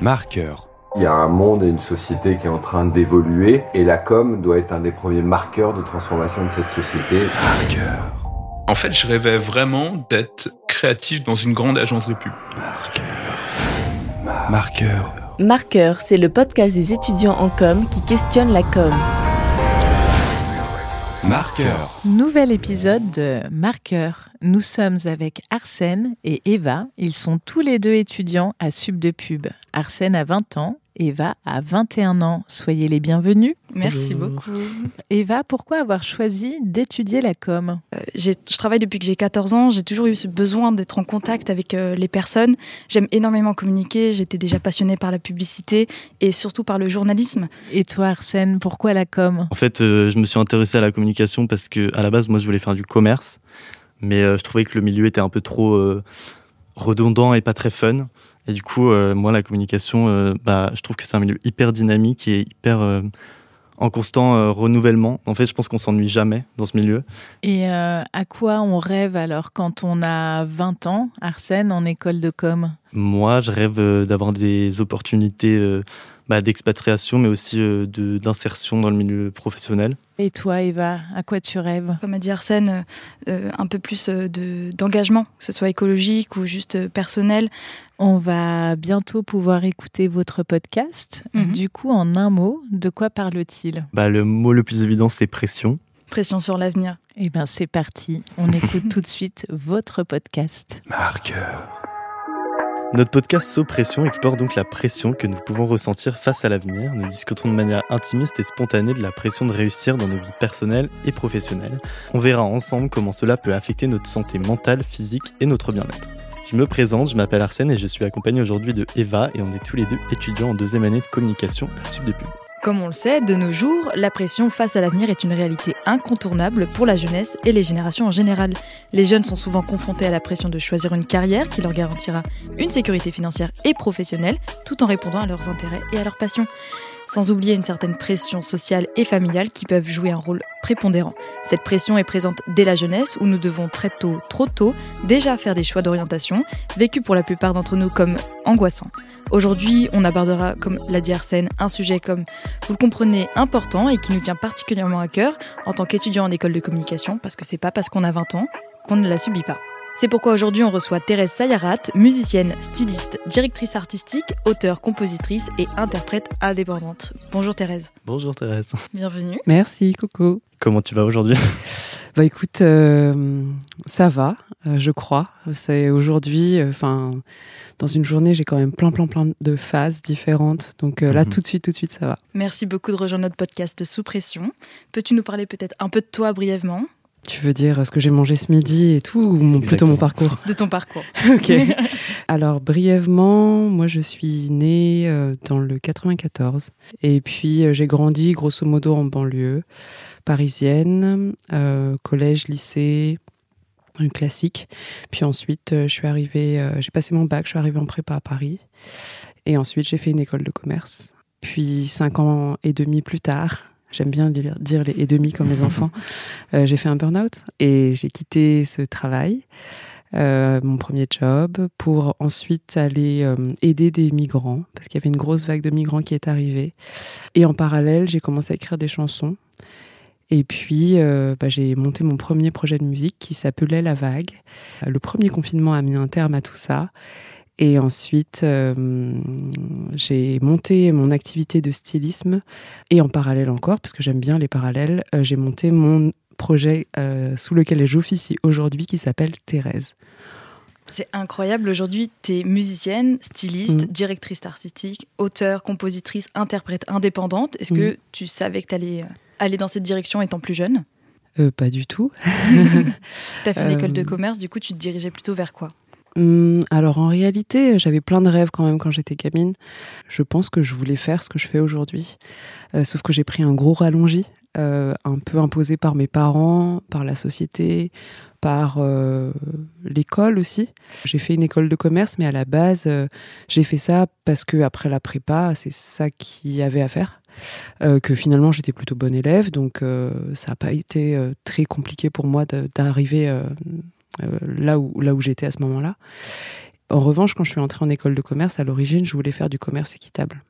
Marqueur. Il y a un monde et une société qui est en train d'évoluer et la com doit être un des premiers marqueurs de transformation de cette société. Marqueur. En fait, je rêvais vraiment d'être créatif dans une grande agence de pub. Marqueur. Marqueur. Marqueur, c'est le podcast des étudiants en com qui questionne la com. Marqueur. Nouvel épisode de Marqueur. Nous sommes avec Arsène et Eva. Ils sont tous les deux étudiants à Sub de Pub. Arsène a 20 ans, Eva a 21 ans. Soyez les bienvenus. Merci beaucoup. Eva, pourquoi avoir choisi d'étudier la com? Euh, j'ai- je travaille depuis que j'ai 14 ans. J'ai toujours eu ce besoin d'être en contact avec euh, les personnes. J'aime énormément communiquer. J'étais déjà passionnée par la publicité et surtout par le journalisme. Et toi, Arsène, pourquoi la com? En fait, euh, je me suis intéressé à la communication parce que à la base, moi, je voulais faire du commerce, mais euh, je trouvais que le milieu était un peu trop euh, redondant et pas très fun. Et du coup, euh, moi, la communication, euh, bah, je trouve que c'est un milieu hyper dynamique et hyper euh, en constant euh, renouvellement. En fait, je pense qu'on s'ennuie jamais dans ce milieu. Et euh, à quoi on rêve alors quand on a 20 ans, Arsène, en école de com? Moi, je rêve euh, d'avoir des opportunités euh, bah, d'expatriation, mais aussi euh, de- d'insertion dans le milieu professionnel. Et toi, Eva, à quoi tu rêves? Comme a dit Arsène, euh, un peu plus de- d'engagement, que ce soit écologique ou juste personnel. On va bientôt pouvoir écouter votre podcast. Mhm. Du coup, en un mot, de quoi parle-t-il? Bah, le mot le plus évident, c'est pression. Pression sur l'avenir. Eh bien, c'est parti. On écoute tout de suite votre podcast. Marqueur. Notre podcast Sous Pression explore donc la pression que nous pouvons ressentir face à l'avenir. Nous discutons de manière intimiste et spontanée de la pression de réussir dans nos vies personnelles et professionnelles. On verra ensemble comment cela peut affecter notre santé mentale, physique et notre bien-être. Je me présente, je m'appelle Arsène et je suis accompagné aujourd'hui de Eva et on est tous les deux étudiants en deuxième année de communication à Sub de Pub. Comme on le sait, de nos jours, la pression face à l'avenir est une réalité incontournable pour la jeunesse et les générations en général. Les jeunes sont souvent confrontés à la pression de choisir une carrière qui leur garantira une sécurité financière et professionnelle, tout en répondant à leurs intérêts et à leurs passions. Sans oublier une certaine pression sociale et familiale qui peuvent jouer un rôle prépondérant. Cette pression est présente dès la jeunesse où nous devons très tôt, trop tôt, déjà faire des choix d'orientation, vécus pour la plupart d'entre nous comme angoissants. Aujourd'hui, on abordera, comme l'a dit Arsène, un sujet comme vous le comprenez, important et qui nous tient particulièrement à cœur en tant qu'étudiant en école de communication, parce que c'est pas parce qu'on a 20 ans qu'on ne la subit pas. C'est pourquoi aujourd'hui on reçoit Thérèse Sayarat, musicienne, styliste, directrice artistique, auteure, compositrice et interprète indépendante. Bonjour Thérèse, Bonjour Thérèse. bienvenue. Merci, coucou. Comment tu vas aujourd'hui? Bah écoute, euh, ça va, euh, je crois. C'est aujourd'hui, euh, enfin, dans une journée, j'ai quand même plein, plein, plein de phases différentes. Donc euh, là, Mhm. tout de suite, tout de suite, ça va. Merci beaucoup de rejoindre notre podcast Sous Pression. Peux-tu nous parler peut-être un peu de toi brièvement, Tu veux dire ce que j'ai mangé ce midi et tout, ou mon- plutôt mon parcours de ton parcours Ok. Alors brièvement, moi je suis née euh, dans le 94 et puis euh, j'ai grandi grosso modo en banlieue parisienne, euh, collège, lycée, un classique. Puis ensuite, euh, je suis arrivée, euh, j'ai passé mon bac, je suis arrivée en prépa à Paris et ensuite j'ai fait une école de commerce. Puis cinq ans et demi plus tard. J'aime bien dire les et demi comme les enfants. euh, j'ai fait un burn-out et j'ai quitté ce travail euh, mon premier job, pour ensuite aller euh, aider des migrants, parce qu'il y avait une grosse vague de migrants qui est arrivée. Et en parallèle, j'ai commencé à écrire des chansons. Et puis, bah, j'ai monté mon premier projet de musique qui s'appelait La Vague. Le premier confinement a mis un terme à tout ça. Et ensuite, euh, j'ai monté mon activité de stylisme. Et en parallèle encore, parce que j'aime bien les parallèles, euh, j'ai monté mon projet euh, sous lequel j'officie aujourd'hui qui s'appelle Thérèse. C'est incroyable, aujourd'hui tu es musicienne, styliste, Mhm. directrice artistique, auteure, compositrice, interprète indépendante. Est-ce que tu savais que tu allais aller dans cette direction étant plus jeune? Pas du tout. Tu as fait une Euh, école de commerce, du coup tu te dirigeais plutôt vers quoi? Hum, alors en réalité, j'avais plein de rêves quand même quand j'étais gamine. Je pense que je voulais faire ce que je fais aujourd'hui. Euh, sauf que j'ai pris un gros rallongis, euh, un peu imposé par mes parents, par la société, par euh, l'école aussi. J'ai fait une école de commerce, mais à la base, euh, j'ai fait ça parce que après la prépa, c'est ça qu'il y avait à faire. Que finalement j'étais plutôt bonne élève, donc ça n'a pas été très compliqué pour moi d'arriver là où, là où j'étais à ce moment-là. En revanche, quand je suis entrée en école de commerce, à l'origine, je voulais faire du commerce équitable.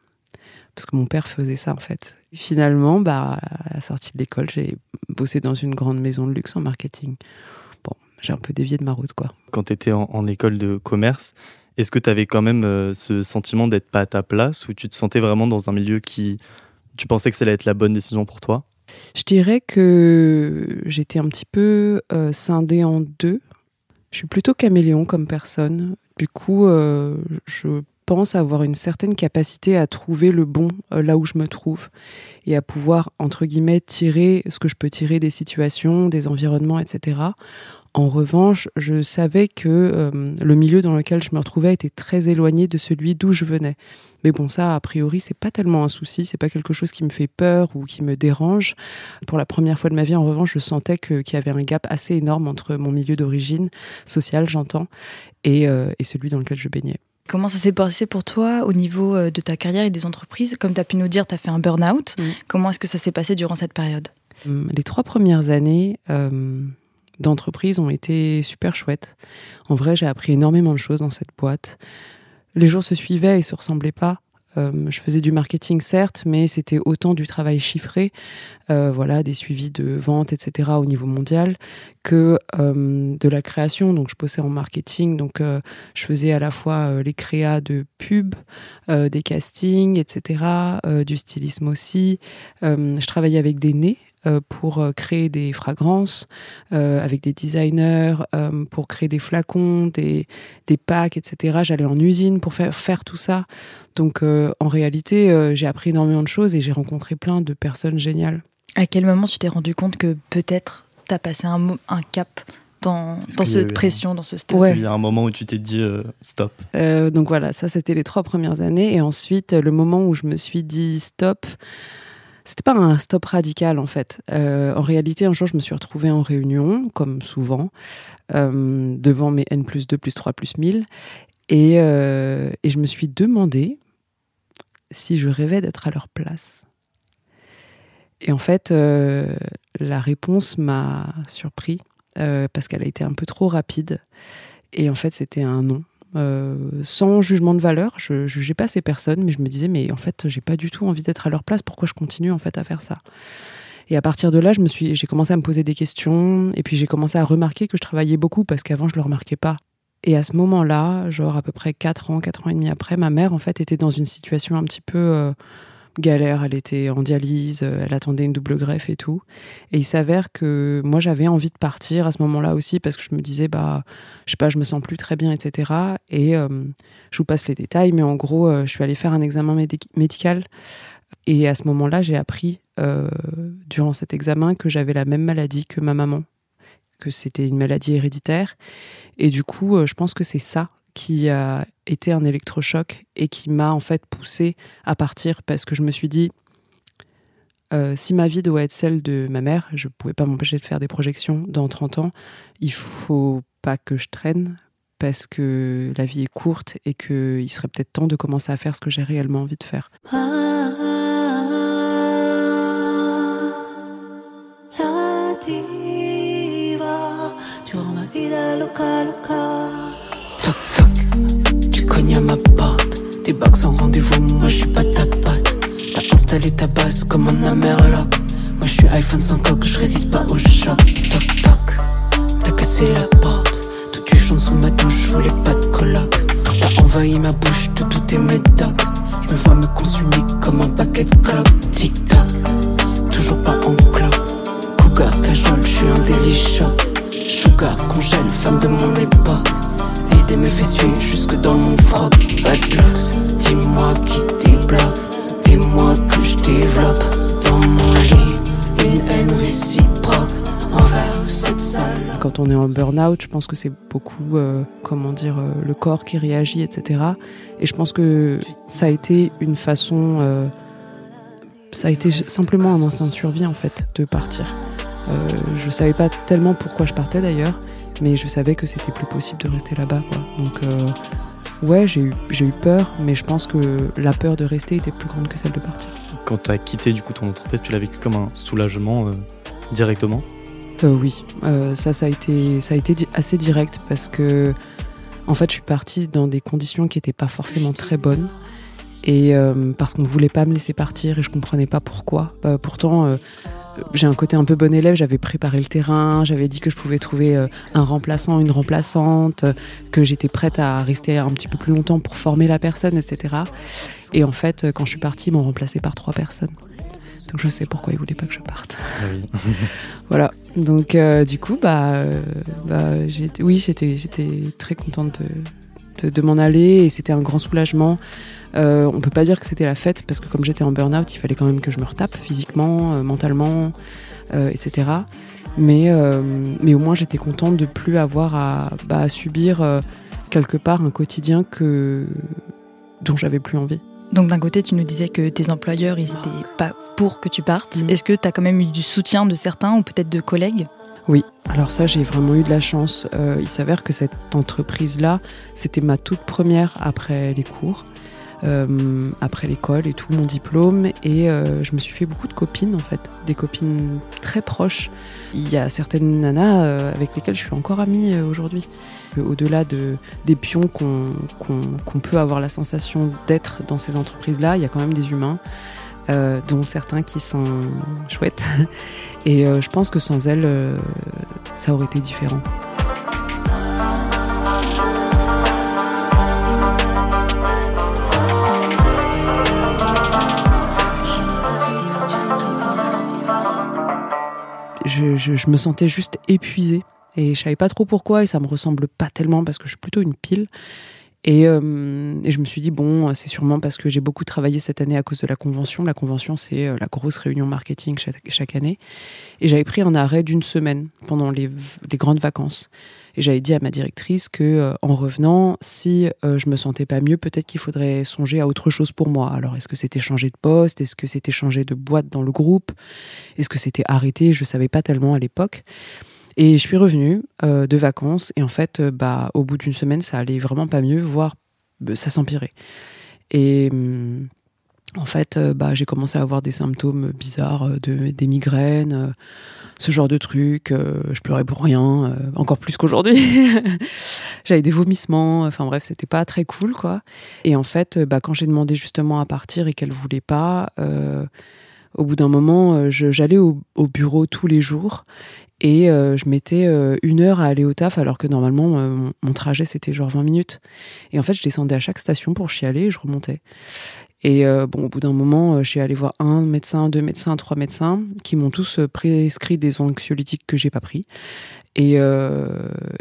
Parce que mon père faisait ça, en fait. Finalement, bah, à la sortie de l'école, j'ai bossé dans une grande maison de luxe en marketing. Bon, j'ai un peu dévié de ma route, quoi. Quand tu étais en, en école de commerce, est-ce que tu avais quand même euh, ce sentiment d'être pas à ta place ou tu te sentais vraiment dans un milieu qui. Tu pensais que ça allait être la bonne décision pour toi? Je dirais que j'étais un petit peu euh, scindée en deux. Je suis plutôt caméléon comme personne. Du coup, euh, je pense avoir une certaine capacité à trouver le bon euh, là où je me trouve et à pouvoir, entre guillemets, tirer ce que je peux tirer des situations, des environnements, etc. En revanche, je savais que euh, le milieu dans lequel je me retrouvais était très éloigné de celui d'où je venais. Mais bon, ça, a priori, c'est pas tellement un souci, c'est pas quelque chose qui me fait peur ou qui me dérange. Pour la première fois de ma vie, en revanche, je sentais qu'il y avait un gap assez énorme entre mon milieu d'origine, social, j'entends, et, euh, et celui dans lequel je baignais. Comment ça s'est passé pour toi au niveau euh, de ta carrière et des entreprises? Comme tu as pu nous dire, tu as fait un burn-out. Mm. Comment est-ce que ça s'est passé durant cette période? Hum, Les trois premières années euh, d'entreprise ont été super chouettes. En vrai, j'ai appris énormément de choses dans cette boîte. Les jours se suivaient et se ressemblaient pas. Euh, je faisais du marketing certes, mais c'était autant du travail chiffré, euh, voilà, des suivis de vente, etc. au niveau mondial, que euh, de la création. Donc, je bossais en marketing, donc je faisais à la fois les créas de pub, euh, des castings, etc., du stylisme aussi. Je travaillais avec des nez pour euh, créer des fragrances, euh, avec des designers, euh, pour créer des flacons, des, des packs, etc. J'allais en usine pour faire, faire tout ça. Donc euh, en réalité, euh, j'ai appris énormément de choses et j'ai rencontré plein de personnes géniales. À quel moment tu t'es rendu compte que peut-être tu as passé un, cap dans, dans cette eu un- pression, dans ce stress Ouais. Il y a un moment où tu t'es dit euh, stop. Euh, donc voilà, ça c'était les trois premières années. Et ensuite, le moment où je me suis dit stop, c'était pas un stop radical en fait. Euh, en réalité, un jour, je me suis retrouvée en réunion, comme souvent, euh, devant mes N plus 2 plus 3 plus 1000. Et, euh, et je me suis demandé si je rêvais d'être à leur place. Et en fait, la réponse m'a surpris parce qu'elle a été un peu trop rapide. Et en fait, c'était un non. Euh, sans jugement de valeur, je jugeais pas ces personnes, mais je me disais, mais en fait, j'ai pas du tout envie d'être à leur place, pourquoi je continue en fait à faire ça? Et à partir de là, je me suis, j'ai commencé à me poser des questions, et puis j'ai commencé à remarquer que je travaillais beaucoup, parce qu'avant, je le remarquais pas. Et à ce moment-là, genre à peu près 4 ans, 4 ans et demi après, ma mère, en fait, était dans une situation un petit peu euh, galère. Elle était en dialyse, euh, elle attendait une double greffe et tout. Et il s'avère que moi, j'avais envie de partir à ce moment-là aussi, parce que je me disais, bah, je sais pas, je me sens plus très bien, etc. Et euh, je vous passe les détails, mais en gros, euh, je suis allée faire un examen médic- médical. Et à ce moment-là, j'ai appris, durant cet examen, que j'avais la même maladie que ma maman, que c'était une maladie héréditaire. Et du coup, je pense que c'est ça qui a été un électrochoc et qui m'a en fait poussé à partir parce que je me suis dit, euh, si ma vie doit être celle de ma mère, je ne pouvais pas m'empêcher de faire des projections dans 30 ans, il faut pas que je traîne parce que la vie est courte et qu'il serait peut-être temps de commencer à faire ce que j'ai réellement envie de faire. Vida loca, loca. Comme un Amerloc. Moi je suis iPhone sans coque, je résiste pas au choc. Toc toc, t'as cassé la porte. Tout tu chantes sous ma douche, je voulais pas de coloc. T'as envahi ma bouche de tous tes médocs. Je me vois me consumer comme un paquet de clopes. Tic toc, toujours pas en clope. Cougar, cajole, je suis un délit choc. Sugar, congèle, femme de mon époque. L'idée me fait suer jusque dans mon froc. Redlocks, dis-moi qui débloque. Dis-moi que je développe dans mon lit une haine réciproque envers cette salle. Quand on est en burn-out, je pense que c'est beaucoup, euh, comment dire, euh, le corps qui réagit, etc. Et je pense que ça a été une façon, euh, ça a été simplement un instinct de survie en fait, de partir. Je savais pas tellement pourquoi je partais d'ailleurs, mais je savais que c'était plus possible de rester là-bas. Quoi. Donc ouais, j'ai eu, eu peur, mais je pense que la peur de rester était plus grande que celle de partir. Quand tu as quitté du coup ton entreprise, tu l'as vécu comme un soulagement euh, directement? Euh, oui, euh, ça, ça a été, ça a été assez direct parce que, En fait, je suis partie dans des conditions qui n'étaient pas forcément très bonnes. Et parce qu'on ne voulait pas me laisser partir et je comprenais pas pourquoi. Pourtant, j'ai un côté un peu bon élève, j'avais préparé le terrain, j'avais dit que je pouvais trouver euh, un remplaçant, une remplaçante, euh, que j'étais prête à rester un petit peu plus longtemps pour former la personne, etc. Et en fait, euh, quand je suis partie, ils m'ont remplacé par trois personnes. Donc je sais pourquoi ils voulaient pas que je parte. voilà. Donc euh, du coup, bah, euh, bah j'étais- oui, j'étais, j'étais très contente de, de, de m'en aller et c'était un grand soulagement. Euh, on peut pas dire que c'était la fête parce que comme j'étais en burn-out, il fallait quand même que je me retape physiquement, euh, mentalement, euh, etc. Mais, euh, mais au moins j'étais contente de plus avoir à, bah, à subir quelque part un quotidien que dont j'avais plus envie. Donc d'un côté, tu nous disais que tes employeurs, ils étaient pas pour que tu partes. Mhm. Est-ce que tu as quand même eu du soutien de certains ou peut-être de collègues? Oui, alors ça j'ai vraiment eu de la chance. Il s'avère que cette entreprise-là, c'était ma toute première après les cours, euh, après l'école et tout, mon diplôme. Et euh, je me suis fait beaucoup de copines en fait, des copines très proches. Il y a certaines nanas euh, avec lesquelles je suis encore amie aujourd'hui. Au-delà de, des pions qu'on qu'on- qu'on peut avoir la sensation d'être dans ces entreprises-là, il y a quand même des humains. dont certains qui sont chouettes. Et je pense que sans elles, ça aurait été différent. Je, me sentais juste épuisée et je savais pas trop pourquoi et ça me ressemble pas tellement parce que je suis plutôt une pile. Et, euh, et je me suis dit, bon, c'est sûrement parce que j'ai beaucoup travaillé cette année à cause de la convention. La convention, c'est euh, la grosse réunion marketing chaque, année. Et j'avais pris un arrêt d'une semaine pendant les grandes vacances. Et j'avais dit à ma directrice que, euh, en revenant, si euh, je me sentais pas mieux, peut-être qu'il faudrait songer à autre chose pour moi. Alors, est-ce que c'était changer de poste? Est-ce que c'était changer de boîte dans le groupe? Est-ce que c'était arrêter Je savais pas tellement à l'époque. Et je suis revenue euh, de vacances et en fait, bah, au bout d'une semaine, ça allait vraiment pas mieux, voire euh, ça s'empirait. Et hum, en fait, bah, j'ai commencé à avoir des symptômes bizarres, de, des migraines, ce genre de trucs. euh, je pleurais pour rien, euh, encore plus qu'aujourd'hui. J'avais des vomissements. Enfin bref, c'était pas très cool, quoi. Et en fait, euh, bah, quand j'ai demandé justement à partir et qu'elle voulait pas, au bout d'un moment, j'allais au, au bureau tous les jours et je mettais une heure à aller au taf alors que normalement mon trajet c'était genre 20 minutes. Et en fait, je descendais à chaque station pour chialer et je remontais. Et euh, bon, au bout d'un moment, euh, je suis allée voir un médecin, deux médecins, trois médecins qui m'ont tous euh, prescrit des anxiolytiques que j'ai pas pris. Et,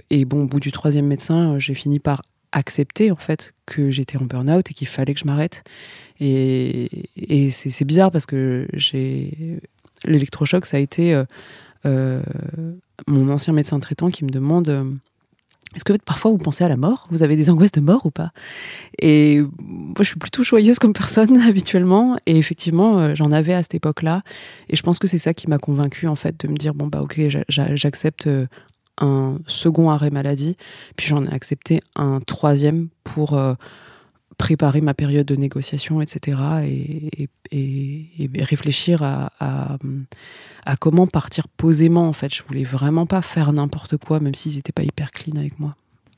et bon, au bout du troisième médecin, j'ai fini par accepter en fait que j'étais en burn-out et qu'il fallait que je m'arrête. Et, et c'est bizarre parce que j'ai l'électrochoc, ça a été mon ancien médecin traitant qui me demande est-ce que parfois vous pensez à la mort? Vous avez des angoisses de mort ou pas? Et moi, je suis plutôt joyeuse comme personne habituellement. Et effectivement, euh, j'en avais à cette époque-là. Et je pense que c'est ça qui m'a convaincue en fait de me dire bon bah ok, j'a- j'a- j'accepte euh, un second arrêt maladie. Puis j'en ai accepté un troisième pour euh, préparer ma période de négociation, etc. Et, et- et- réfléchir à, à, à comment partir posément. En fait, je voulais vraiment pas faire n'importe quoi, même s'ils n'étaient pas hyper clean avec moi.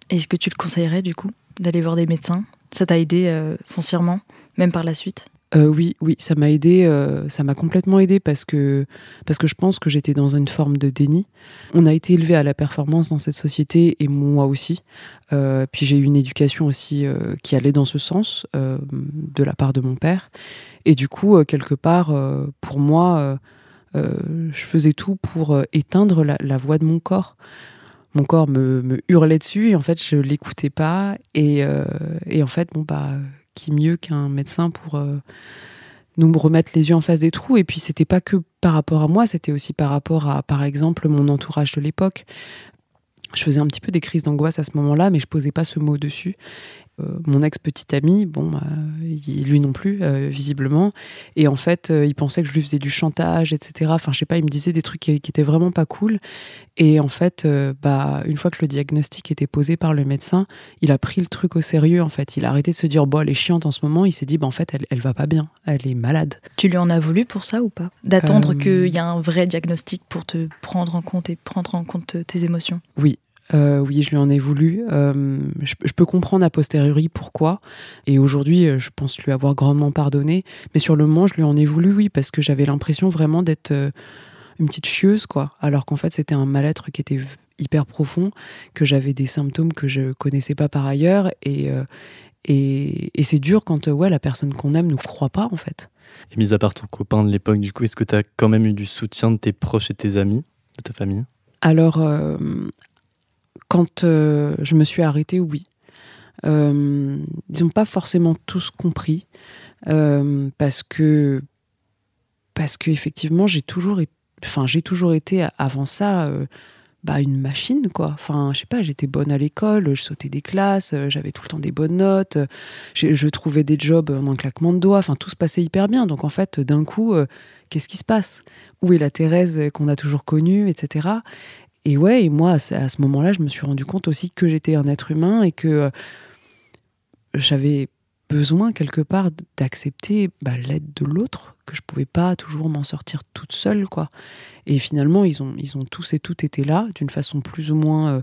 Est-ce que tu le conseillerais du coup d'aller voir des médecins? Ça t'a aidé euh, foncièrement, même par la suite? Euh, oui, oui, ça m'a aidé, euh, ça m'a complètement aidé parce que parce que je pense que j'étais dans une forme de déni. On a été élevé à la performance dans cette société et moi aussi. Euh, puis j'ai eu une éducation aussi qui allait dans ce sens de la part de mon père. Et du coup, quelque part, pour moi, je faisais tout pour éteindre la, voix de mon corps. Mon corps me, me hurlait dessus et en fait, je l'écoutais pas. Et, et en fait, bon bah qui mieux qu'un médecin pour euh, nous remettre les yeux en face des trous. Et puis, c'était pas que par rapport à moi, c'était aussi par rapport à, par exemple, mon entourage de l'époque. Je faisais un petit peu des crises d'angoisse à ce moment-là, mais je posais pas ce mot dessus. Euh, mon ex-petit ami, bon, bah, lui non plus, euh, visiblement. Et en fait, euh, il pensait que je lui faisais du chantage, etc. Enfin, je sais pas, il me disait des trucs qui, qui étaient vraiment pas cool. Et en fait, bah, une fois que le diagnostic était posé par le médecin, il a pris le truc au sérieux, en fait. Il a arrêté de se dire, bon, elle est chiante en ce moment. Il s'est dit, bah, en fait, elle, elle va pas bien. Elle est malade. Tu lui en as voulu pour ça ou pas? D'attendre Euh, qu'il y ait un vrai diagnostic pour te prendre en compte et prendre en compte tes émotions? Oui. Euh, oui, je lui en ai voulu. Euh, je, je peux comprendre a posteriori pourquoi. Et aujourd'hui, euh, je pense lui avoir grandement pardonné. Mais sur le moment, je lui en ai voulu, oui, parce que j'avais l'impression vraiment d'être euh, une petite chieuse, quoi. Alors qu'en fait, c'était un mal-être qui était hyper profond, que j'avais des symptômes que je connaissais pas par ailleurs. Et, et, et c'est dur quand ouais, la personne qu'on aime nous croit pas, en fait. Et mis à part ton copain de l'époque, du coup, est-ce que tu as quand même eu du soutien de tes proches et tes amis, de ta famille? Alors, euh, quand euh, je me suis arrêtée, oui. Euh, ils n'ont pas forcément tous compris euh, parce que parce que effectivement j'ai toujours enfin j'ai toujours été avant ça bah, une machine quoi. Enfin je sais pas, j'étais bonne à l'école, je sautais des classes, j'avais tout le temps des bonnes notes, j'ai- je trouvais des jobs en un claquement de doigts. Enfin tout se passait hyper bien. Donc en fait d'un coup qu'est-ce qui se passe? Où est la Thérèse qu'on a toujours connue, etc. Et ouais, et moi, à ce- moment-là, je me suis rendu compte aussi que j'étais un être humain et que euh, j'avais besoin quelque part d'accepter bah, l'aide de l'autre, que je pouvais pas toujours m'en sortir toute seule, quoi. Et finalement, ils ont, ils ont tous et toutes été là, d'une façon plus ou moins euh,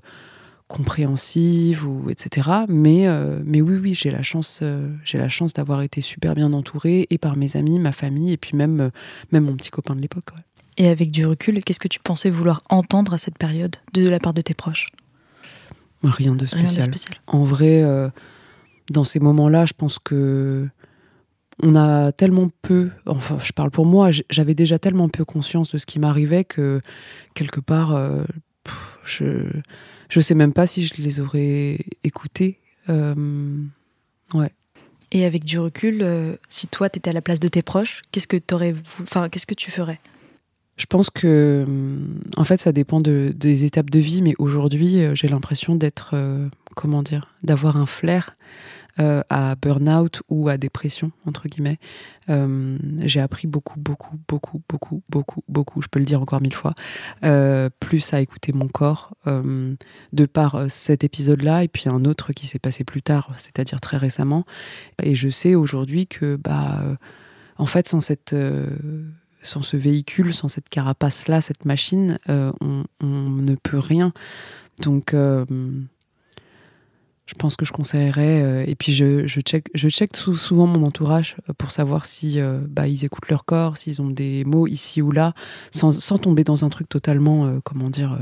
compréhensive ou etc. Mais, euh, mais oui, oui, j'ai la chance, chance d'avoir été super bien entourée et par mes amis, ma famille et puis même, mon petit copain de l'époque. Et avec du recul, qu'est-ce que tu pensais vouloir entendre à cette période de la part de tes proches? Rien de Rien de spécial. En vrai, euh, dans ces moments-là, je pense que on a tellement peu, enfin, je parle pour moi, j'avais déjà tellement peu conscience de ce qui m'arrivait que quelque part, euh, pff, je je sais même pas si je les aurais écoutés. Euh, ouais. Et avec du recul, euh, si toi t'étais à la place de tes proches, qu'est-ce que t'aurais, vou- enfin, qu'est-ce que tu ferais? Je pense que, hum, en fait, ça dépend de- des étapes de vie, mais aujourd'hui, euh, j'ai l'impression d'être, euh, comment dire, d'avoir un flair euh, à burn-out ou à dépression, entre guillemets. Euh, j'ai appris beaucoup, beaucoup, beaucoup, beaucoup, beaucoup, beaucoup, je peux le dire encore mille fois, euh, plus à écouter mon corps, euh, de par euh, cet épisode-là, et puis un autre qui s'est passé plus tard, c'est-à-dire très récemment. Et je sais aujourd'hui que, bah, euh, en fait, sans cette. Sans ce véhicule, sans cette carapace-là, cette machine, euh, on, ne peut rien. Donc, euh, je pense que je conseillerais. euh, et puis, je, je check, je souvent mon entourage pour savoir si bah, ils écoutent leur corps, s'ils ont des mots ici ou là, sans, sans tomber dans un truc totalement, comment dire.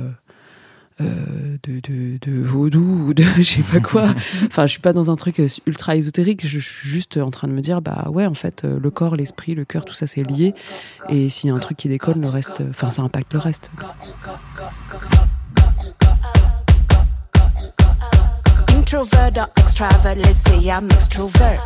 Euh, de, vaudou ou de je sais pas quoi. Enfin, je suis pas dans un truc ultra ésotérique. Je suis juste en train de me dire, bah ouais, en fait, euh, le corps, l'esprit, le cœur, tout ça, c'est lié. Et s'il y a un truc qui déconne, le reste, euh, enfin, ça impacte le reste. Introvert or extrovert, let's say I'm extrovert.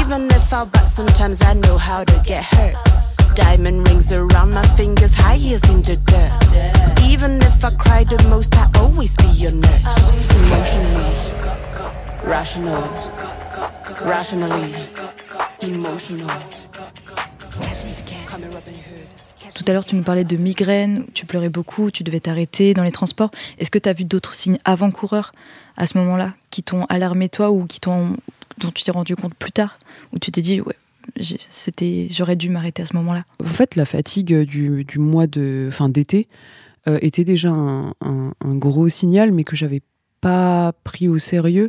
Even if I back, sometimes I know how to get hurt. Diamond rings around my fingers, high heels in the dirt. Even if I cry the most, I always be your nurse. Emotionally, rational, rationally, emotional. Catch me if you can, call me Robin Hood. Tout à l'heure, tu nous parlais de migraines, tu pleurais beaucoup, tu devais t'arrêter dans les transports. Est-ce que tu as vu d'autres signes avant-coureurs à ce moment-là qui t'ont alarmé toi ou qui t'ont dont tu t'es rendu compte plus tard où tu t'es dit ouais c'était j'aurais dû m'arrêter à ce moment-là. En fait, la fatigue du, du mois de fin d'été euh, était déjà un, gros signal, mais que j'avais pas pris au sérieux.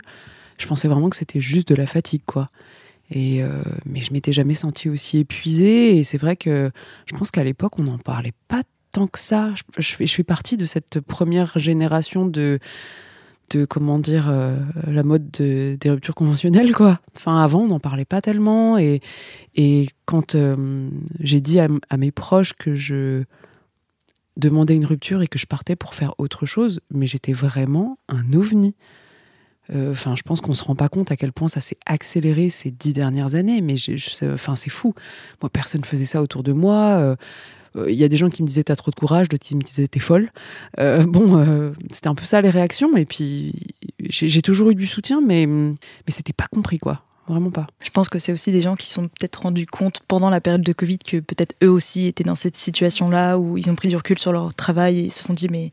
Je pensais vraiment que c'était juste de la fatigue, quoi. Et euh, mais je m'étais jamais sentie aussi épuisée. Et c'est vrai que je pense qu'à l'époque, on n'en parlait pas tant que ça. Je, je je fais partie de cette première génération de de comment dire euh, la mode de- des ruptures conventionnelles quoi. Enfin avant on n'en parlait pas tellement et et quand euh, j'ai dit à, mes proches que je demandais une rupture et que je partais pour faire autre chose, mais j'étais vraiment un ovni. Euh, Enfin, je pense qu'on se rend pas compte à quel point ça s'est accéléré ces dix dernières années, mais enfin, c'est fou. Moi, personne faisait ça autour de moi. Euh, Il y a des gens qui me disaient t'as trop de courage, d'autres qui me disaient t'es folle. Euh, bon, euh, c'était un peu ça les réactions. Et puis j'ai toujours eu du soutien, mais mais c'était pas compris quoi, vraiment pas. Je pense que c'est aussi des gens qui sont peut-être rendus compte pendant la période de Covid que peut-être eux aussi étaient dans cette situation-là où ils ont pris du recul sur leur travail et se sont dit mais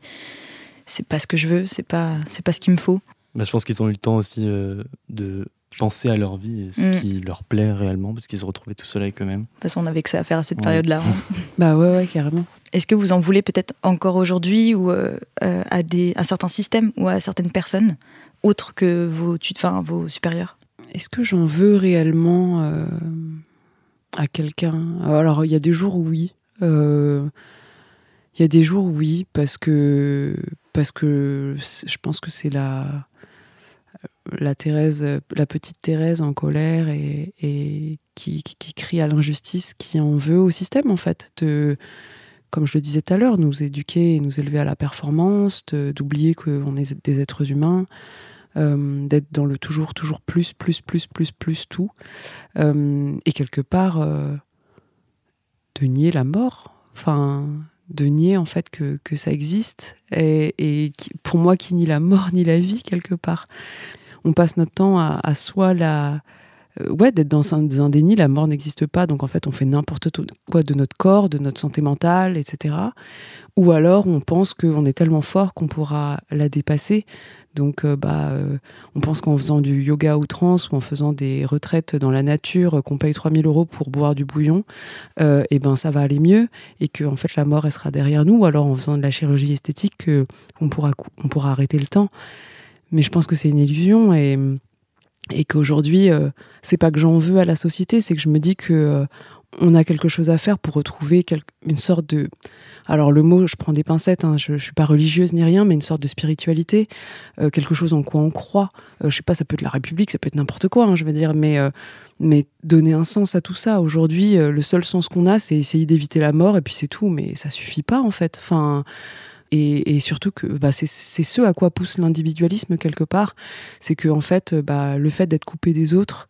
c'est pas ce que je veux, c'est pas c'est pas ce qu'il me faut. Bah, je pense qu'ils ont eu le temps aussi euh, de penser à leur vie et ce Mm. qui leur plaît réellement, parce qu'ils se retrouvaient tout seuls avec eux-mêmes. De toute façon, on avait que ça à faire à cette Ouais. période-là. hein. Bah ouais, ouais, carrément. Est-ce que vous en voulez peut-être encore aujourd'hui ou euh, euh, à, des, à certains systèmes ou à certaines personnes autres que vos, enfin, vos supérieurs? Est-ce que j'en veux réellement euh, à quelqu'un? Alors, il y a des jours où oui. Euh, Il y a des jours où oui, parce que, parce que je pense que c'est la, la la petite Thérèse en colère et, qui, crie à l'injustice, qui en veut au système, en fait. De, comme je le disais tout à l'heure, nous éduquer et nous élever à la performance, d'oublier qu'on est des êtres humains, euh, d'être dans le toujours, toujours plus, plus, plus, plus, plus tout. Euh, et quelque part, euh, de nier la mort. Enfin, de nier en fait que, ça existe. Et, et pour moi, qui nie la mort ni la vie, quelque part. On passe notre temps à, soit la. euh, ouais, d'être dans un, déni, la mort n'existe pas, donc en fait on fait n'importe quoi de notre corps, de notre santé mentale, etc. Ou alors on pense qu'on est tellement fort qu'on pourra la dépasser. Donc euh, bah, euh, on pense qu'en faisant du yoga outrance ou en faisant des retraites dans la nature, qu'on paye 3000 euros pour boire du bouillon, et ben ça va aller mieux et que en fait la mort elle sera derrière nous. Ou alors en faisant de la chirurgie esthétique, que on pourra on pourra arrêter le temps. Mais je pense que c'est une illusion et qu'aujourd'hui euh, c'est pas que j'en veux à la société, c'est que je me dis que euh, on a quelque chose à faire pour retrouver une sorte de alors le mot, je prends des pincettes, hein, je, je suis pas religieuse ni rien, mais une sorte de spiritualité, euh, quelque chose en quoi on croit. Euh, je sais pas, ça peut être la République, ça peut être n'importe quoi, hein, je veux dire, mais mais donner un sens à tout ça. Aujourd'hui, le seul sens qu'on a, c'est essayer d'éviter la mort, et puis c'est tout. Mais ça suffit pas en fait. Enfin. Et, surtout que bah, c'est ce à quoi pousse l'individualisme quelque part, c'est que en fait, bah, le fait d'être coupé des autres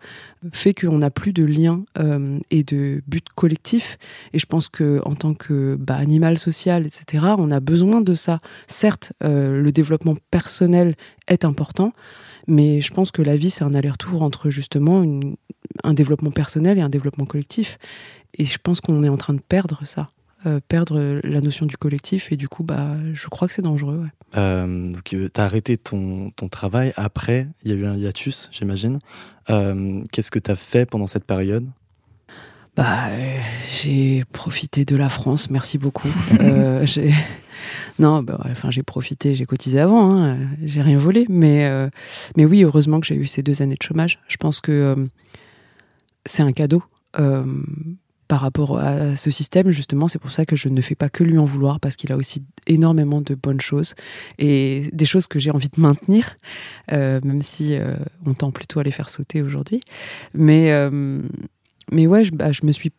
fait qu'on n'a plus de lien euh, et de but collectif. Et je pense que en tant que bah, animal social, etc., on a besoin de ça. Certes, euh, le développement personnel est important, mais je pense que la vie, c'est un aller-retour entre justement un développement personnel et un développement collectif. Et je pense qu'on est en train de perdre ça, euh, perdre la notion du collectif. Et du coup, bah, je crois que c'est dangereux. ouais. Euh, donc, tu as arrêté ton, ton travail. Après, il y a eu un hiatus, j'imagine. Euh, Qu'est-ce que tu as fait pendant cette période? Bah, euh, j'ai profité de la France, merci beaucoup. Euh, j'ai- non, bah, enfin, j'ai profité, j'ai cotisé avant, hein, euh, j'ai rien volé, mais, euh, mais oui, heureusement que j'ai eu ces deux années de chômage. Je pense que euh, c'est un cadeau euh, par rapport à ce système, justement. C'est pour ça que je ne fais pas que lui en vouloir, parce qu'il a aussi énormément de bonnes choses et des choses que j'ai envie de maintenir, euh, même si euh, on tend plutôt à les faire sauter aujourd'hui. Mais. euh, mais ouais, je, bah, je me suis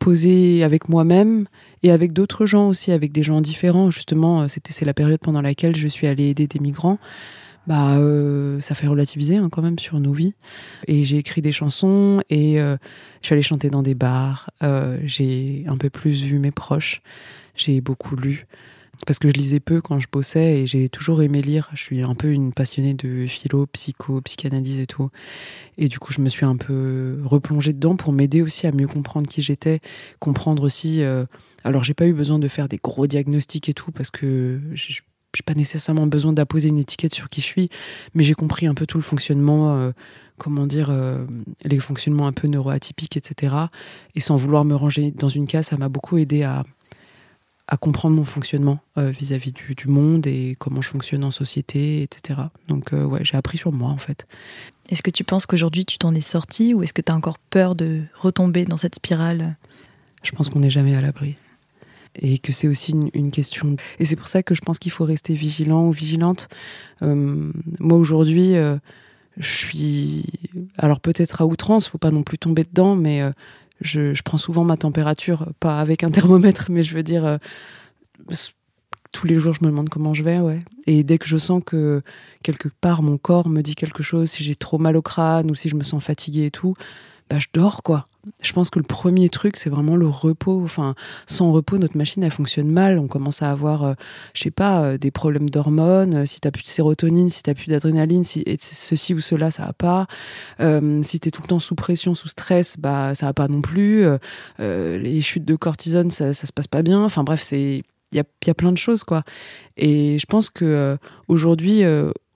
posée avec moi-même et avec d'autres gens aussi, avec des gens différents. Justement, c'était c'est la période pendant laquelle je suis allée aider des migrants. Bah, euh, ça fait relativiser hein, quand même sur nos vies. Et j'ai écrit des chansons et euh, je suis allée chanter dans des bars. Euh, j'ai un peu plus vu mes proches. J'ai beaucoup lu parce que je lisais peu quand je bossais et j'ai toujours aimé lire. Je suis un peu une passionnée de philo, psycho, psychanalyse et tout. Et du coup, je me suis un peu replongée dedans pour m'aider aussi à mieux comprendre qui j'étais, comprendre aussi. Alors, j'ai pas eu besoin de faire des gros diagnostics et tout parce que j'ai j'ai pas nécessairement besoin d'apposer une étiquette sur qui je suis, mais j'ai compris un peu tout le fonctionnement. euh, comment dire, euh, les fonctionnements un peu neuroatypiques, etc. Et sans vouloir me ranger dans une case, ça m'a beaucoup aidé à, à comprendre mon fonctionnement euh, vis-à-vis du, du monde et comment je fonctionne en société, etc. Donc, ouais, j'ai appris sur moi, en fait. Est-ce que tu penses qu'aujourd'hui tu t'en es sorti ou est-ce que tu as encore peur de retomber dans cette spirale? Je pense qu'on n'est jamais à l'abri. Et que c'est aussi une, question. Et c'est pour ça que je pense qu'il faut rester vigilant ou vigilante. Euh, moi, aujourd'hui, euh, je suis. Alors, peut-être à outrance, faut pas non plus tomber dedans, mais euh, je, je prends souvent ma température, pas avec un thermomètre, mais je veux dire. tous les jours, je me demande comment je vais, ouais. Et dès que je sens que quelque part mon corps me dit quelque chose, si j'ai trop mal au crâne ou si je me sens fatiguée et tout, bah je dors quoi. Je pense que le premier truc, c'est vraiment le repos. Enfin, sans repos, notre machine, elle fonctionne mal. On commence à avoir, euh, je sais pas, euh, des problèmes d'hormones. Euh, Si t'as plus de sérotonine, si t'as plus d'adrénaline, si ceci ou cela, ça va pas. Euh, si t'es tout le temps sous pression, sous stress, bah ça va pas non plus. Euh, les chutes de cortisone, ça, ça se passe pas bien. Enfin bref, c'est il y a, y a plein de choses quoi. Et je pense que aujourd'hui,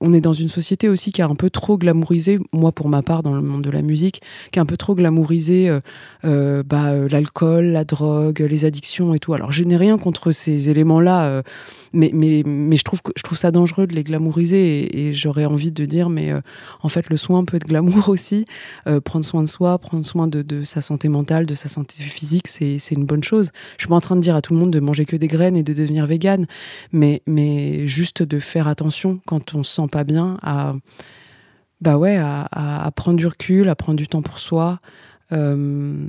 on est dans une société aussi qui a un peu trop glamourisé, moi pour ma part dans le monde de la musique, qui a un peu trop glamourisé euh, euh, bah, euh, l'alcool, la drogue, les addictions et tout. Alors je n'ai rien contre ces éléments-là, mais, mais, je, trouve je trouve ça dangereux de les glamouriser et, j'aurais envie de dire, mais en fait le soin peut être glamour aussi. prendre soin de soi, prendre soin de, de, sa santé mentale, de sa santé physique, c'est une bonne chose. Je suis pas en train de dire à tout le monde de manger que des graines et de devenir végane, mais, mais juste de faire attention quand on se sent pas bien à bah ouais à, prendre du recul, à prendre du temps pour soi. Euh,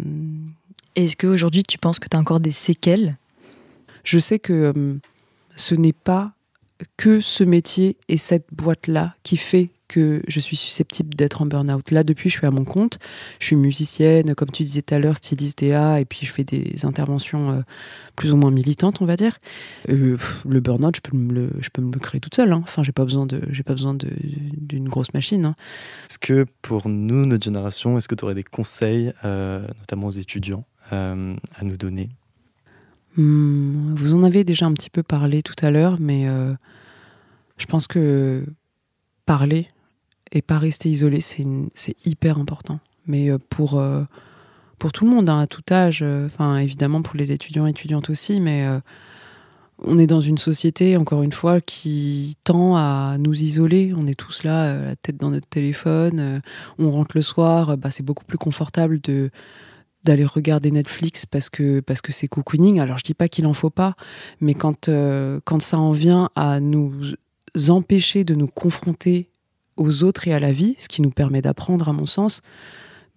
Est-ce qu'aujourd'hui tu penses que tu as encore des séquelles? Je sais que euh, ce n'est pas que ce métier et cette boîte-là qui fait que je suis susceptible d'être en burn-out. Là, depuis, je suis à mon compte. Je suis musicienne, comme tu disais tout à l'heure, styliste DA, et puis je fais des interventions euh, plus ou moins militantes, on va dire. Euh, le burn-out, je peux me le, je peux me le créer toute seule. Hein. Enfin, j'ai pas besoin de, j'ai pas besoin d'une grosse machine. Hein. Est-ce que pour nous, notre génération, est-ce que tu aurais des conseils, euh, notamment aux étudiants, à nous donner? Hmm, Vous en avez déjà un petit peu parlé tout à l'heure, mais je pense que parler, et pas rester isolé, c'est hyper important. Mais euh, pour, euh, pour tout le monde, hein, à tout âge, euh, enfin évidemment pour les étudiants et étudiantes aussi, mais on est dans une société, encore une fois, qui tend à nous isoler. On est tous là, la tête dans notre téléphone. on rentre le soir, bah, c'est beaucoup plus confortable de d'aller regarder Netflix parce que parce que c'est cocooning. Alors je dis pas qu'il en faut pas, mais quand quand ça en vient à nous empêcher de nous confronter aux autres et à la vie, ce qui nous permet d'apprendre, à mon sens,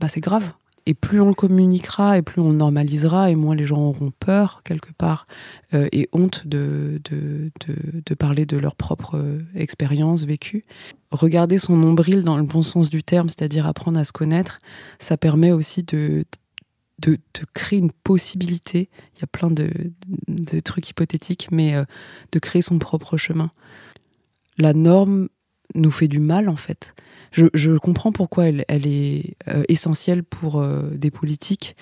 bah c'est grave. Et plus on le communiquera, et plus on normalisera, et moins les gens auront peur, quelque part, euh, et honte de, de, de, parler de leur propre euh, expérience vécue. Regarder son nombril dans le bon sens du terme, c'est-à-dire apprendre à se connaître, ça permet aussi de, de, créer une possibilité. Il y a plein de, de trucs hypothétiques, mais euh, de créer son propre chemin. La norme nous fait du mal en fait. Je, comprends pourquoi elle, est euh, essentielle pour euh, des politiques.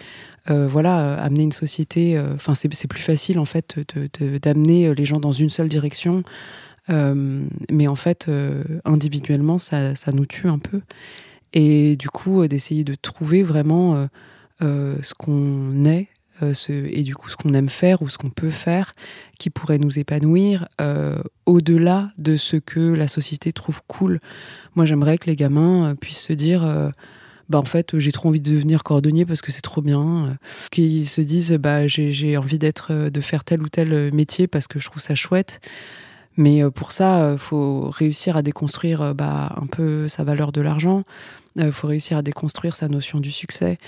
Euh, voilà, amener une société, enfin c'est plus facile en fait d'amener les gens dans une seule direction. mais en fait, individuellement, ça, ça, nous tue un peu. Et du coup, d'essayer de trouver vraiment ce qu'on est, euh, et du coup ce qu'on aime faire ou ce qu'on peut faire qui pourrait nous épanouir euh, au-delà de ce que la société trouve cool. Moi j'aimerais que les gamins euh, puissent se dire bah en fait j'ai trop envie de devenir cordonnier parce que c'est trop bien qu'ils se disent bah j'ai envie d'être de faire tel ou tel métier parce que je trouve ça chouette mais pour ça faut réussir à déconstruire bah, un peu sa valeur de l'argent il euh, faut réussir à déconstruire sa notion du succès,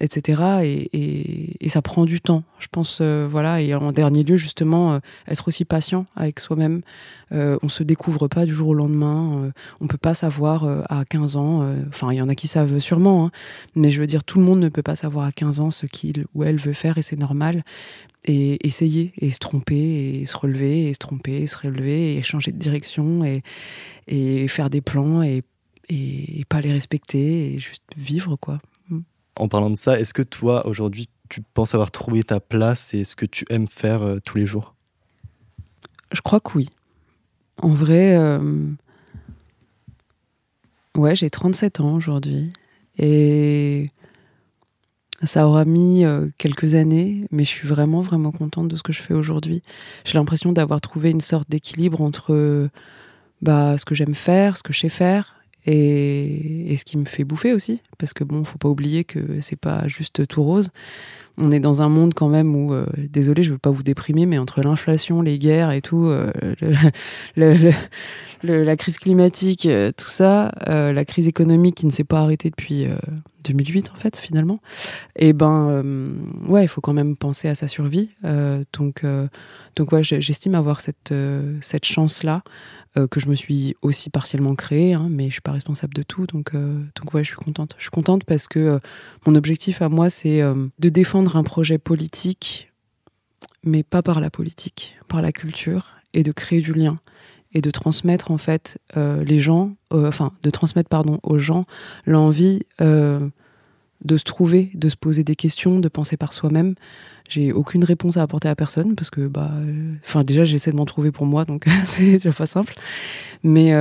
etc. Et, ça prend du temps, je pense. Euh, voilà. Et en dernier lieu, justement, euh, être aussi patient avec soi-même. on se découvre pas du jour au lendemain. on peut pas savoir à 15 ans. Enfin, il y en a qui savent sûrement, hein, mais je veux dire, tout le monde ne peut pas savoir à 15 ans ce qu'il ou elle veut faire, et c'est normal et essayer et se tromper et se relever et se tromper et se relever et changer de direction et, et faire des plans et et, pas les respecter et juste vivre quoi. Mm. En parlant de ça, est-ce que toi aujourd'hui tu penses avoir trouvé ta place et ce que tu aimes faire euh, tous les jours? Je crois que oui. En vrai, euh, ouais, j'ai 37 ans aujourd'hui et ça aura mis euh, quelques années, mais je suis vraiment, vraiment contente de ce que je fais aujourd'hui. J'ai l'impression d'avoir trouvé une sorte d'équilibre entre bah, ce que j'aime faire, ce que je sais faire, et, ce qui me fait bouffer aussi, parce que bon, faut pas oublier que c'est pas juste tout rose. On est dans un monde quand même où, euh, désolé, je veux pas vous déprimer, mais entre l'inflation, les guerres et tout, euh, la crise climatique, euh, tout ça, la crise économique qui ne s'est pas arrêtée depuis 2008 en fait finalement, et eh ben ouais, il faut quand même penser à sa survie. donc donc ouais, j'estime avoir cette cette chance là euh, que je me suis aussi partiellement créée, hein, mais je suis pas responsable de tout, donc euh, donc ouais, je suis contente. Je suis contente parce que euh, mon objectif à moi, c'est de défendre un projet politique, mais pas par la politique, par la culture, et de créer du lien et de transmettre en fait les gens, enfin de transmettre pardon aux gens l'envie de se trouver, de se poser des questions, de penser par soi-même. J'ai aucune réponse à apporter à personne parce que bah enfin déjà j'essaie de m'en trouver pour moi donc c'est déjà pas simple. Mais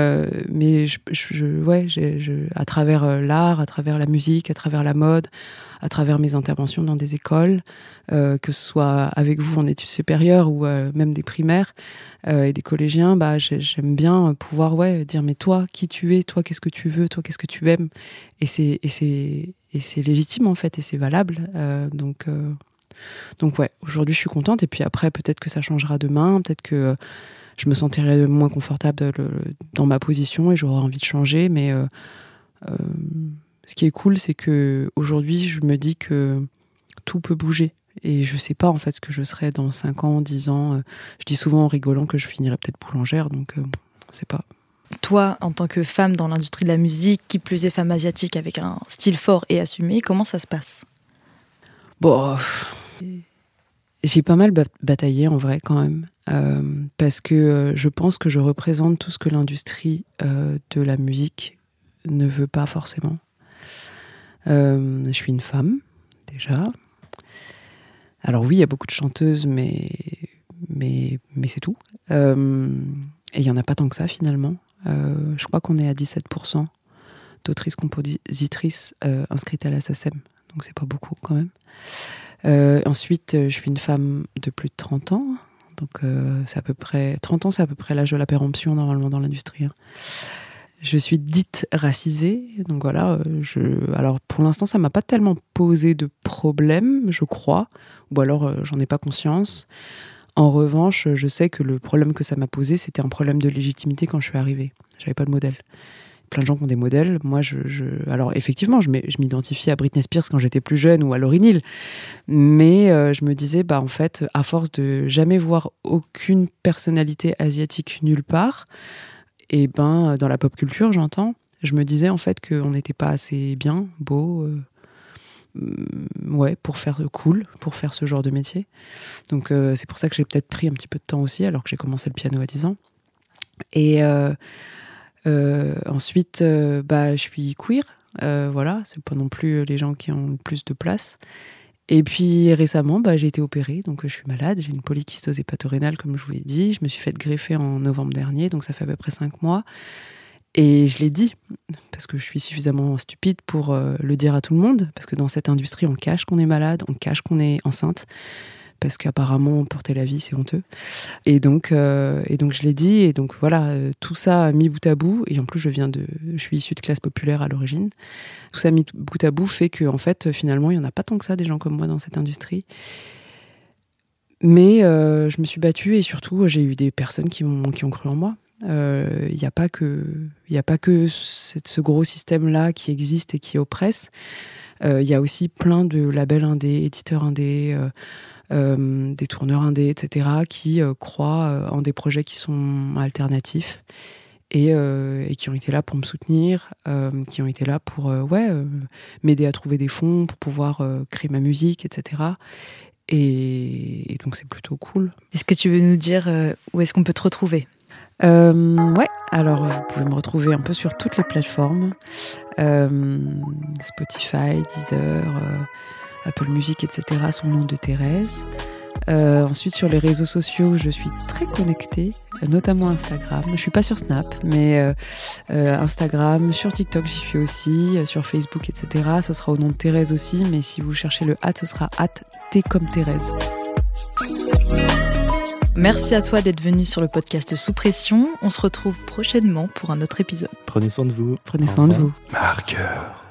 mais je, je ouais je, à travers l'art à travers la musique à travers la mode à travers mes interventions dans des écoles que ce soit avec vous en études supérieures ou même des primaires et des collégiens bah j'aime bien pouvoir ouais dire mais toi qui tu es toi qu'est-ce que tu veux toi qu'est-ce que tu aimes? Et c'est et c'est et c'est légitime en fait et c'est valable donc donc ouais, aujourd'hui je suis contente et puis après peut-être que ça changera demain, peut-être que je me sentirai moins confortable dans ma position et j'aurai envie de changer. Mais euh, euh, ce qui est cool, c'est que aujourd'hui je me dis que tout peut bouger et je sais pas en fait ce que je serai dans 5 ans, 10 ans. Je dis souvent en rigolant que je finirai peut-être boulangère, donc euh, c'est pas. Toi, en tant que femme dans l'industrie de la musique, qui plus est femme asiatique avec un style fort et assumé, comment ça se passe? Bon, j'ai pas mal bataillé en vrai quand même, euh, parce que euh, je pense que je représente tout ce que l'industrie euh, de la musique ne veut pas forcément. je suis une femme, déjà. Alors oui, il y a beaucoup de chanteuses, mais, mais, mais c'est tout. et il n'y en a pas tant que ça finalement. je crois qu'on est à 17% d'autrices compositrices inscrites à la SACEM, donc c'est pas beaucoup quand même. Euh, ensuite, euh, je suis une femme de plus de 30 ans. Donc, euh, c'est à peu près. 30 ans, c'est à peu près l'âge de la péremption, normalement, dans l'industrie. Hein. Je suis dite racisée. Donc, voilà. Alors, pour l'instant, ça m'a pas tellement posé de problème, je crois. Ou alors, j'en ai pas conscience. En revanche, je sais que le problème que ça m'a posé, c'était un problème de légitimité quand je suis arrivée. J'avais pas de modèle plein de gens qui ont des modèles. Moi, je, alors effectivement, je m'identifiais à Britney Spears quand j'étais plus jeune ou à Laurie Neal, mais euh, je me disais, bah en fait, à force de jamais voir aucune personnalité asiatique nulle part, et ben dans la pop culture, j'entends, je me disais en fait qu'on n'était pas assez bien, beau. Euh, ouais, pour faire cool, pour faire ce genre de métier. Donc euh, c'est pour ça que j'ai peut-être pris un petit peu de temps aussi, alors que j'ai commencé le piano à 10 ans. Et euh, ensuite, euh, bah, je suis queer. Euh, voilà, c'est pas non plus les gens qui ont le plus de place. Et puis récemment, bah, j'ai été opérée, donc je suis malade. J'ai une polykystose hépatorénale, comme je vous l'ai dit. Je me suis fait greffer en novembre dernier, donc ça fait à peu près cinq mois. Et je l'ai dit, parce que je suis suffisamment stupide pour le dire à tout le monde, parce que dans cette industrie, on cache qu'on est malade, on cache qu'on est enceinte parce qu'apparemment porter la vie c'est honteux. Et donc, euh, et donc je l'ai dit, et donc voilà, euh, tout ça mis bout à bout, et en plus je viens de, je suis issu de classe populaire à l'origine, tout ça mis bout à bout fait que en fait finalement il y en a pas tant que ça des gens comme moi dans cette industrie. Mais euh, je me suis battue et surtout j'ai eu des personnes qui ont, cru en moi. Il n'y a pas que, il a pas que ce gros système là qui existe et qui oppresse. Il y a aussi plein de labels indés, éditeurs indés. Euh, des tourneurs indés, etc., qui euh, croient euh, en des projets qui sont alternatifs et, qui ont été là pour me soutenir, qui ont été là pour ouais, m'aider à trouver des fonds, pour pouvoir créer ma musique, etc. Et, donc c'est plutôt cool. Est-ce que tu veux nous dire où est-ce qu'on peut te retrouver? Ouais, alors vous pouvez me retrouver un peu sur toutes les plateformes Spotify, Deezer, Apple Music, etc., son nom de Thérèse. Euh, ensuite, sur les réseaux sociaux, je suis très connectée, notamment Instagram. Je suis pas sur Snap, mais euh, euh, Instagram, sur TikTok, j'y suis aussi, sur Facebook, etc. Ce sera au nom de Thérèse aussi, mais si vous cherchez le hâte, ce sera hâte T comme Thérèse. Merci à toi d'être venu sur le podcast Sous Pression. On se retrouve prochainement pour un autre épisode. Prenez soin de vous. Prenez soin de vous. Marqueur.